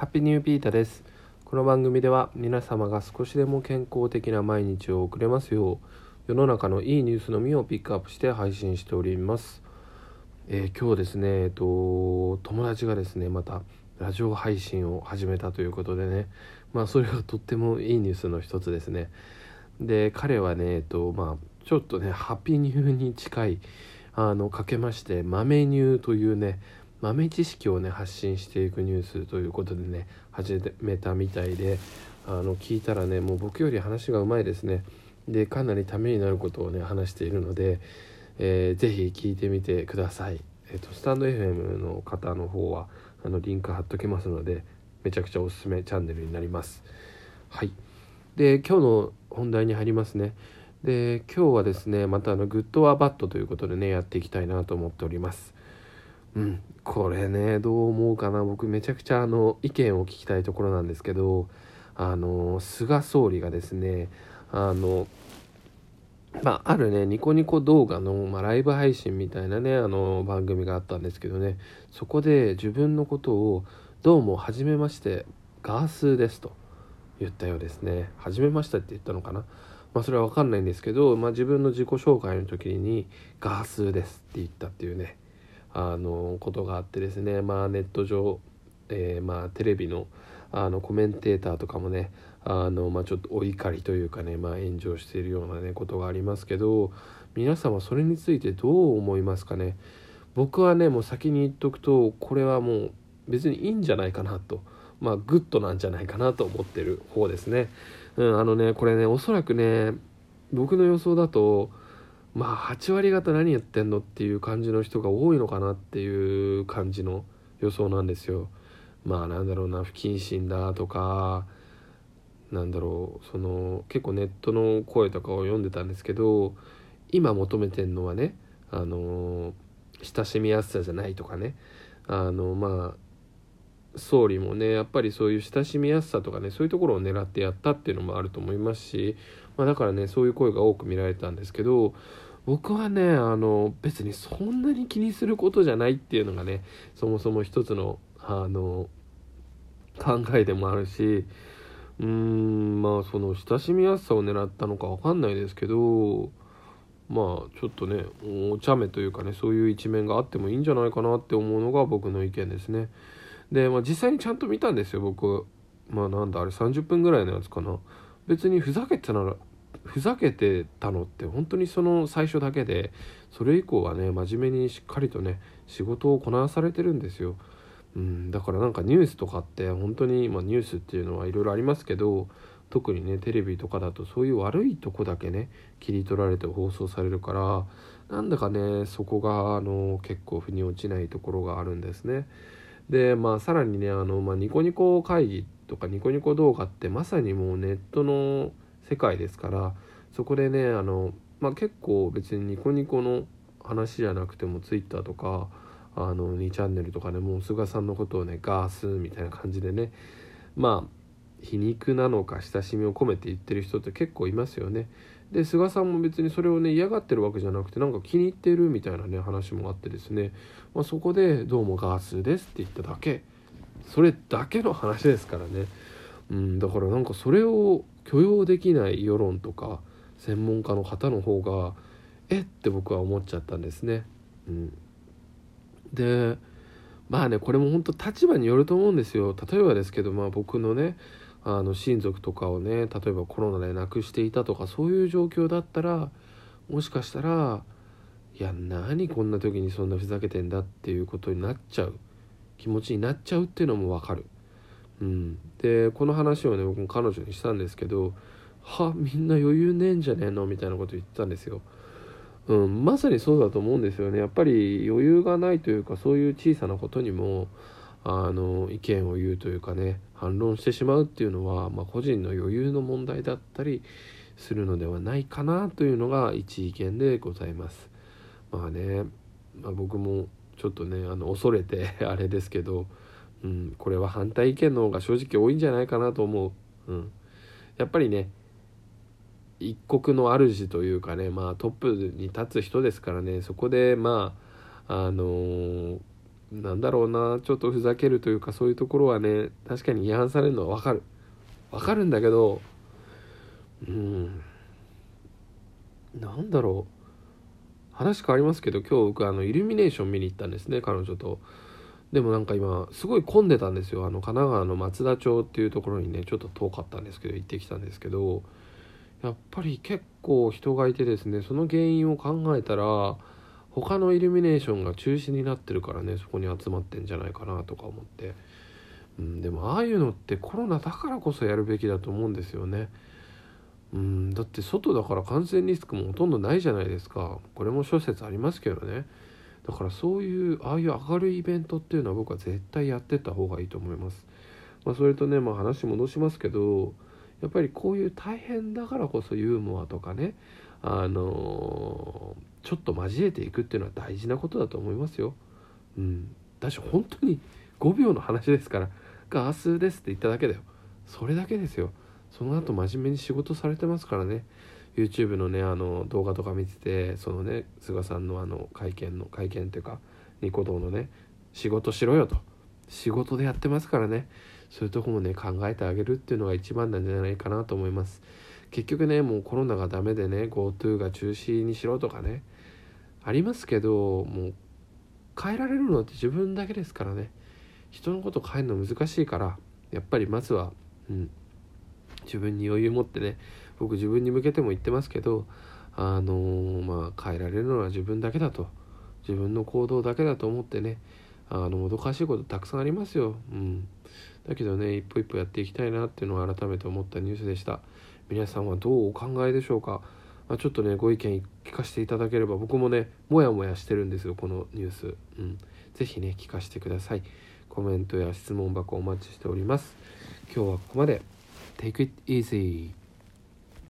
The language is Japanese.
ハッピーニューピーターです。この番組では皆様が少しでも健康的な毎日を送れますよう世の中のいいニュースのみをピックアップして配信しております、えー今日ですねえっと友達がですねまたラジオ配信を始めたということでね。まあそれがとってもいいニュースの一つですね。で彼はねえっとまあちょっとねハッピーニューに近いあのかけまして豆ニューというね豆知識をね発信していくニュースということでね始めたみたいであの聞いたらねもう僕より話がうまいですね。でかなりためになることをね話しているので、えーぜひ聞いてみてください、えっとスタンド FM の方の方はあのリンク貼っときますのでめちゃくちゃおすすめチャンネルになります。はい。で今日の本題に入りますね。で今日はですねまたあの good or bad ということでねやっていきたいなと思っております。うん。これねどう思うかな。僕めちゃくちゃあの意見を聞きたいところなんですけどあの菅総理がですねあのまあ、あるねニコニコ動画の、まあ、ライブ配信みたいなねあの番組があったんですけどね。そこで自分のことをどうも初めましてガースーですと言ったようですね。初めましてって言ったのかな。まあそれは分かんないんですけど、まあ、自分の自己紹介の時に「ガースーです」って言ったっていうね。あのことがあってですねまあネット上、えーまあテレビのあのコメンテーターとかもねあの、まあ、ちょっとお怒りというかね、まあ、炎上しているようなねことがありますけど皆様それについてどう思いますかね？僕はねもう先に言っとくとこれはもう別にいいんじゃないかなとまあグッドなんじゃないかなと思ってる方ですね。うん、あのねこれねおそらくね僕の予想だとまあ8割方何やってんのっていう感じの人が多いのかなっていう感じの予想なんですよ。まあなんだろうな不謹慎だとかなんだろうその結構ネットの声とかを読んでたんですけど今求めてんのはねあの親しみやすさじゃないとかねあのまあ総理もねやっぱりそういう親しみやすさとかねそういうところを狙ってやったっていうのもあると思いますし、まあ、だからねそういう声が多く見られたんですけど僕はねあの別にそんなに気にすることじゃないっていうのがねそもそも一つのあの考えでもあるしうーんまあその親しみやすさを狙ったのかわかんないですけどまあちょっとねお茶目というかねそういう一面があってもいいんじゃないかなって思うのが僕の意見ですね。で、まあ、実際にちゃんと見たんですよ僕まあなんだあれ30分ぐらいのやつかな別にふざけてたならふざけてたのって本当にその最初だけでそれ以降はね真面目にしっかりとね仕事をこなされてるんですよ。うん、だからなんかニュースとかって本当に、まあ、ニュースっていうのはいろいろありますけど特にねテレビとかだとそういう悪いとこだけね切り取られて放送されるからなんだかねそこがあの結構腑に落ちないところがあるんですね。でまあさらにねあの、まあ、ニコニコ会議とかニコニコ動画ってまさにもうネットの世界ですからそこでねあの、まあ、結構別にニコニコの話じゃなくてもツイッターとかあの2チャンネルとかねもう菅さんのことをねガースみたいな感じでねまあ皮肉なのか親しみを込めて言ってる人って結構いますよね。で菅さんも別にそれをね嫌がってるわけじゃなくてなんか気に入ってるみたいなね話もあってですね、まあ、そこで「どうもガースです」って言っただけ。それだけの話ですからね、うん、だからなんかそれを許容できない世論とか専門家の方の方がえっ？て僕は思っちゃったんですね。うん、でまあねこれも本当立場によると思うんですよ例えばですけどまあ僕のねあの親族とかをね例えばコロナで亡くしていたとかそういう状況だったらもしかしたらいや何こんな時にそんなふざけてんだっていうことになっちゃう気持ちになっちゃうっていうのも分かる。うん、でこの話をね僕も彼女にしたんですけど「はみんな余裕ねえんじゃねえの?」みたいなこと言ってたんですよ。うん、まさにそうだと思うんですよねやっぱり余裕がないというかそういう小さなことにもあの意見を言うというかね反論してしまうっていうのは、まあ、個人の余裕の問題だったりするのではないかなというのが一意見でございます。まあね、まあ、僕もちょっとねあの恐れてあれですけど、うん、これは反対意見の方が正直多いんじゃないかなと思う。うん、やっぱりね一国の主というかね、まあ、トップに立つ人ですからねそこでまああのーなんだろうなちょっとふざけるというかそういうところはね確かに違反されるのは分かる分かるんだけどうんなんだろう話変わりますけど今日僕あのイルミネーション見に行ったんですね彼女と。でもなんか今すごい混んでたんですよ。あの神奈川の松田町っていうところにねちょっと遠かったんですけど行ってきたんですけどやっぱり結構人がいてですねその原因を考えたら他のイルミネーションが中止になってるからねそこに集まってんじゃないかなとか思って、うん、でもああいうのってコロナだからこそやるべきだと思うんですよね。うん、だって外だから感染リスクもほとんどないじゃないですか。これも諸説ありますけどね。だからそういうああいう明るいイベントっていうのは僕は絶対やってった方がいいと思います、まあ、それとね、まあ、話戻しますけどやっぱりこういう大変だからこそユーモアとかねあのー、ちょっと交えていくっていうのは大事なことだと思いますよ。うん、だし本当に5秒の話ですから「ガースです」って言っただけだよ。それだけですよ。その後真面目に仕事されてますからね。YouTube のねあの動画とか見ててそのね菅さんのあの会見の会見っていうかニコ動のね仕事しろよと。仕事でやってますからね。そういうとこもね考えてあげるっていうのが一番なんじゃないかなと思います。結局ねもうコロナがダメでね GoTo が中止にしろとかねありますけどもう変えられるのって自分だけですからね。人のこと変えるの難しいからやっぱりまずは、うん、自分に余裕持ってね僕自分に向けても言ってますけどあのー、まあ変えられるのは自分だけだと。自分の行動だけだと思ってねあのもどかしいことたくさんありますよ、うん、だけどね一歩一歩やっていきたいなっていうのを改めて思ったニュースでした。皆さんはどうお考えでしょうか、まあ、ちょっとねご意見聞かせていただければ僕もねモヤモヤしてるんですよこのニュース、うん、是非ね聞かせてください。コメントや質問箱お待ちしております。今日はここまで。Take it easy